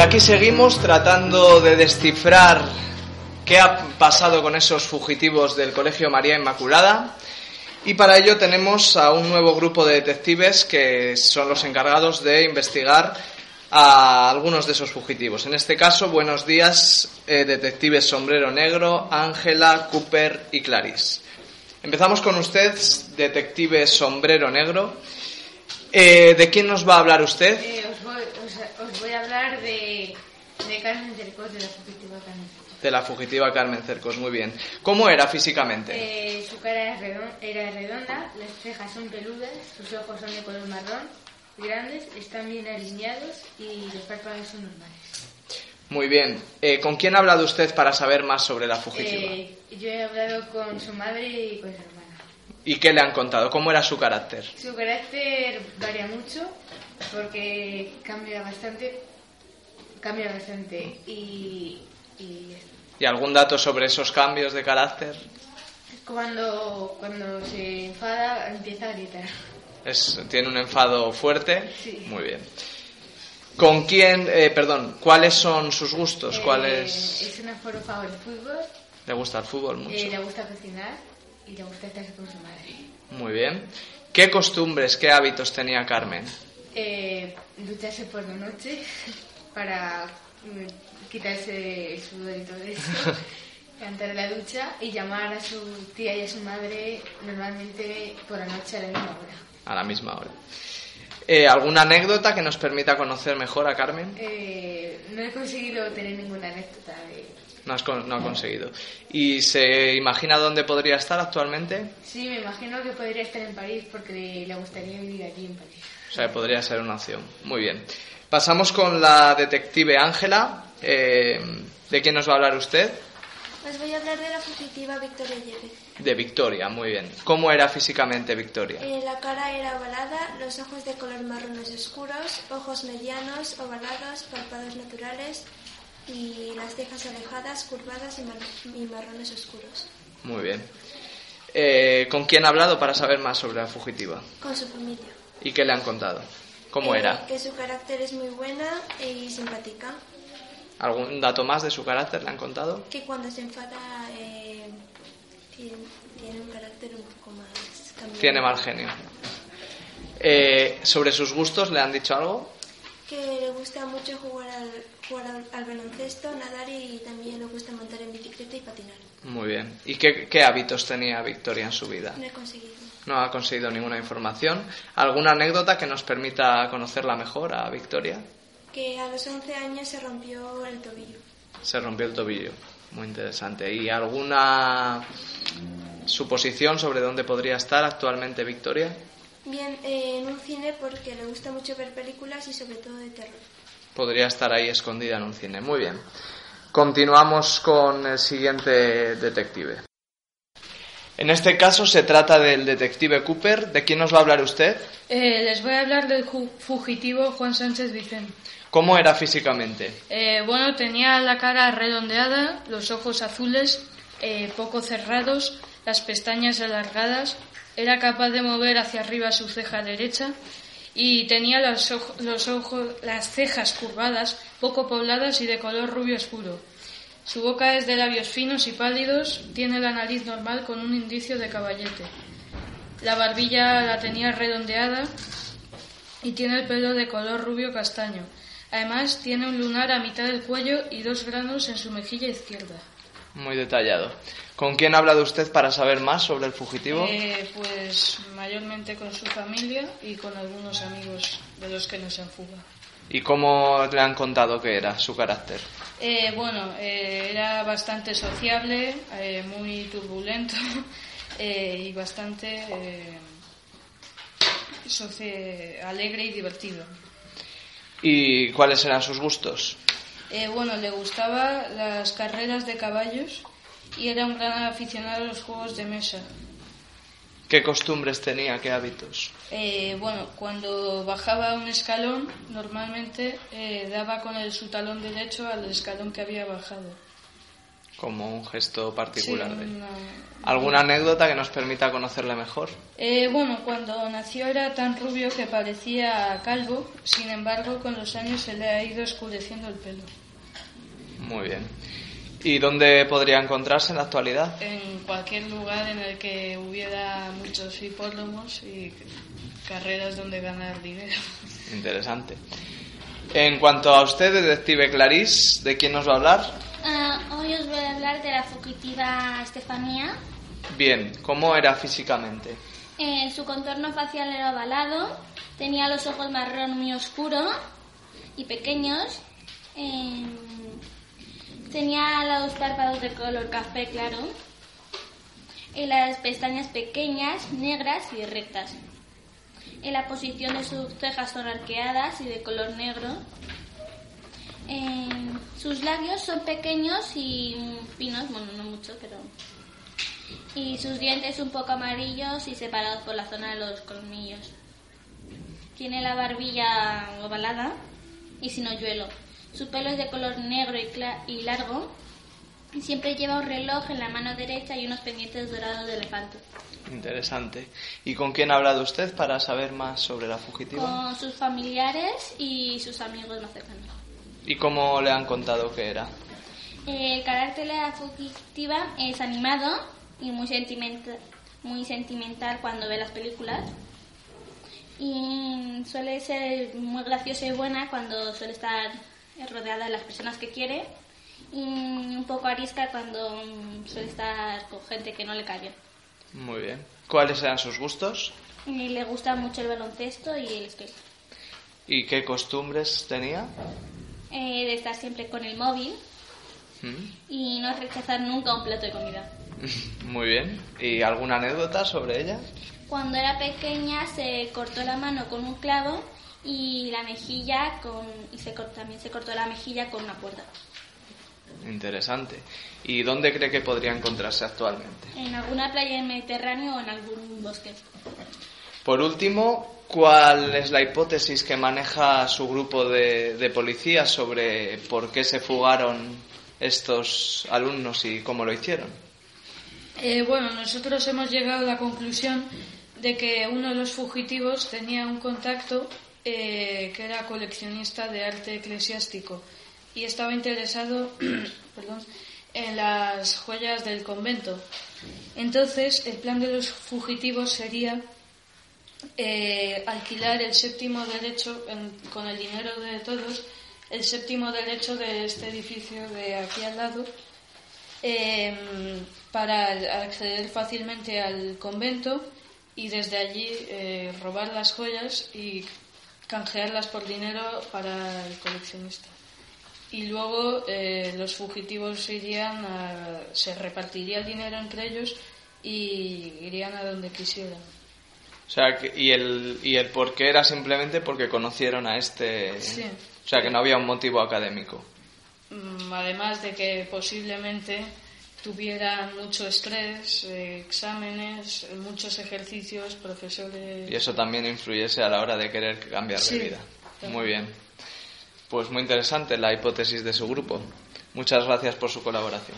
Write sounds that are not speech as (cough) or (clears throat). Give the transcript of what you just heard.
Y aquí seguimos tratando de descifrar qué ha pasado con esos fugitivos del Colegio María Inmaculada. Y para ello tenemos a un nuevo grupo de detectives que son los encargados de investigar a algunos de esos fugitivos. En este caso, buenos días, eh, detectives Sombrero Negro, Ángela, Cooper y Clarice. Empezamos con usted, detective Sombrero Negro. Eh, ¿De quién nos va a hablar usted? Os, voy, os- os voy a hablar de, de Carmen Cercos, de la fugitiva Carmen Cercos. De la fugitiva Carmen Cercos, muy bien. ¿Cómo era físicamente? Eh, su cara era redonda, las cejas son peludas, sus ojos son de color marrón, grandes, están bien alineados y los párpados son normales. Muy bien. Eh, ¿Con quién ha hablado usted para saber más sobre la fugitiva? Eh, yo he hablado con su madre y con su hermana. ¿Y qué le han contado? ¿Cómo era su carácter? Su carácter varía mucho porque cambia bastante, cambia bastante y, y ¿Y algún dato sobre esos cambios de carácter? cuando, cuando se enfada empieza a gritar. Es- ¿Tiene un enfado fuerte? Sí. Muy bien. ¿Con quién, eh, perdón, cuáles son sus gustos? Eh, ¿Cuáles es una forofava del fútbol, le gusta el fútbol mucho? eh, le gusta cocinar y le gusta estar con su madre. Muy bien. ¿Qué costumbres, qué hábitos tenía Carmen? Eh, ducharse por la noche (laughs) para mm, quitarse el sudor y todo eso. (laughs) Cantar la ducha y llamar a su tía y a su madre normalmente por la noche a la misma hora. A la misma hora. Eh, ¿Alguna anécdota que nos permita conocer mejor a Carmen? Eh, no he conseguido tener ninguna anécdota de... No, has con- no ha conseguido. ¿Y se imagina dónde podría estar actualmente? Sí, me imagino que podría estar en París porque le, gustaría vivir allí en París. O sea, podría ser una opción. Muy bien. Pasamos con la detective Ángela. Eh, ¿De quién nos va a hablar usted? Os voy a hablar de la fugitiva Victoria Yepes. De Victoria, muy bien. ¿Cómo era físicamente Victoria? Eh, la cara era ovalada, los ojos de color marrones oscuros, ojos medianos, ovalados, párpados naturales y las cejas alejadas, curvadas y, mar- y marrones oscuros. Muy bien. Eh, ¿Con quién ha hablado para saber más sobre la fugitiva? Con su familia. ¿Y qué le han contado? ¿Cómo Eh, era? Que su carácter es muy buena y simpática. ¿Algún dato más de su carácter le han contado? Que cuando se enfada eh, tiene, tiene un carácter un poco más cambiante. Tiene mal genio. Eh, ¿Sobre sus gustos le han dicho algo? Que le gusta mucho jugar al, jugar al, al baloncesto, nadar y también le gusta montar en bicicleta y patinar. Muy bien. ¿Y qué, qué hábitos tenía Victoria en su vida? No he conseguido. No ha conseguido ninguna información. ¿Alguna anécdota que nos permita conocerla mejor a Victoria? Que a los 11 años se rompió el tobillo. Se rompió el tobillo. Muy interesante. ¿Y alguna suposición sobre dónde podría estar actualmente Victoria? Bien, eh, en un cine porque le gusta mucho ver películas y sobre todo de terror. Podría estar ahí escondida en un cine. Muy bien. Continuamos con el siguiente detective. En este caso se trata del detective Cooper. ¿De quién nos va a hablar usted? Eh, les voy a hablar del fugitivo Juan Sánchez Vicente. ¿Cómo era físicamente? Eh, bueno, tenía la cara redondeada, los ojos azules, eh, poco cerrados, las pestañas alargadas, era capaz de mover hacia arriba su ceja derecha y tenía los, los ojos, las cejas curvadas, poco pobladas y de color rubio oscuro. Su boca es de labios finos y pálidos, tiene la nariz normal con un indicio de caballete. La barbilla la tenía redondeada y tiene el pelo de color rubio castaño. Además, tiene un lunar a mitad del cuello y dos granos en su mejilla izquierda. Muy detallado. ¿Con quién ha hablado usted para saber más sobre el fugitivo? Eh, pues mayormente con su familia y con algunos amigos de los que nos en fuga. ¿Y cómo le han contado que era su carácter? Eh, bueno, eh, era bastante sociable, eh, muy turbulento (laughs) eh, y bastante eh, alegre y divertido. ¿Y cuáles eran sus gustos? Eh, bueno, le gustaban las carreras de caballos y era un gran aficionado a los juegos de mesa. ¿Qué costumbres tenía? ¿Qué hábitos? Eh, bueno, cuando bajaba un escalón, normalmente eh, daba con el, su talón derecho al escalón que había bajado. como un gesto particular Sí, de una- ¿Alguna anécdota que nos permita conocerle mejor? Eh, bueno, cuando nació era tan rubio que parecía calvo, sin embargo con los años se le ha ido oscureciendo el pelo. Muy bien. ¿Y dónde podría encontrarse en la actualidad? En cualquier lugar en el que hubiera muchos hipódromos y carreras donde ganar dinero. Interesante. En cuanto a usted, detective Clarís, ¿de quién nos va a hablar? Ah, hoy os voy a hablar de la fugitiva Estefanía. Bien, ¿cómo era físicamente? Eh, su contorno facial era ovalado, tenía los ojos marrón muy oscuros y pequeños, eh, tenía los párpados de color café claro y las pestañas pequeñas, negras y rectas. En la posición de sus cejas son arqueadas y de color negro. Eh, sus labios son pequeños y finos, bueno, no mucho, pero y sus dientes un poco amarillos y separados por la zona de los colmillos. Tiene la barbilla ovalada y sin hoyuelo. Su pelo es de color negro y, y largo. Y siempre lleva un reloj en la mano derecha y unos pendientes dorados de elefante. Interesante. ¿Y con quién ha hablado usted para saber más sobre la fugitiva? Con sus familiares y sus amigos más cercanos. ¿Y cómo le han contado que era? El carácter de la fugitiva es animado y muy sentimental, muy sentimental cuando ve las películas. Y suele ser muy graciosa y buena cuando suele estar rodeada de las personas que quiere. Y un poco arisca cuando suele estar con gente que no le cae bien. Muy bien. ¿Cuáles eran sus gustos? Y le gusta mucho el baloncesto y el skate. ¿Y qué costumbres tenía? Eh, de estar siempre con el móvil ¿Mm? y no rechazar nunca un plato de comida. (laughs) Muy bien. ¿Y alguna anécdota sobre ella? Cuando era pequeña se cortó la mano con un clavo y la mejilla con y se también se cortó la mejilla con una cuerda. Interesante. ¿Y dónde cree que podría encontrarse actualmente? En alguna playa del Mediterráneo o en algún bosque. Por último, ¿cuál es la hipótesis que maneja su grupo de, de policías sobre por qué se fugaron estos alumnos y cómo lo hicieron? Eh, bueno, nosotros hemos llegado a la conclusión de que uno de los fugitivos tenía un contacto eh, que era coleccionista de arte eclesiástico y estaba interesado (clears throat) perdón, en las joyas del convento. Entonces, el plan de los fugitivos sería eh, alquilar el séptimo derecho con el dinero de todos, el séptimo derecho de este edificio de aquí al lado eh, para acceder fácilmente al convento y desde allí eh, robar las joyas y canjearlas por dinero para el coleccionista. Y luego eh, los fugitivos irían a, se repartiría el dinero entre ellos y irían a donde quisieran. O sea, que- y el, y el por qué era simplemente porque conocieron a este... Sí. O sea, que no había un motivo académico. Mm, Además de que posiblemente tuvieran mucho estrés, eh, exámenes, eh, muchos ejercicios, profesores. Y eso también influyese a la hora de querer cambiar Sí, de vida. también. Muy bien. Pues muy interesante la hipótesis de su grupo. Muchas gracias por su colaboración.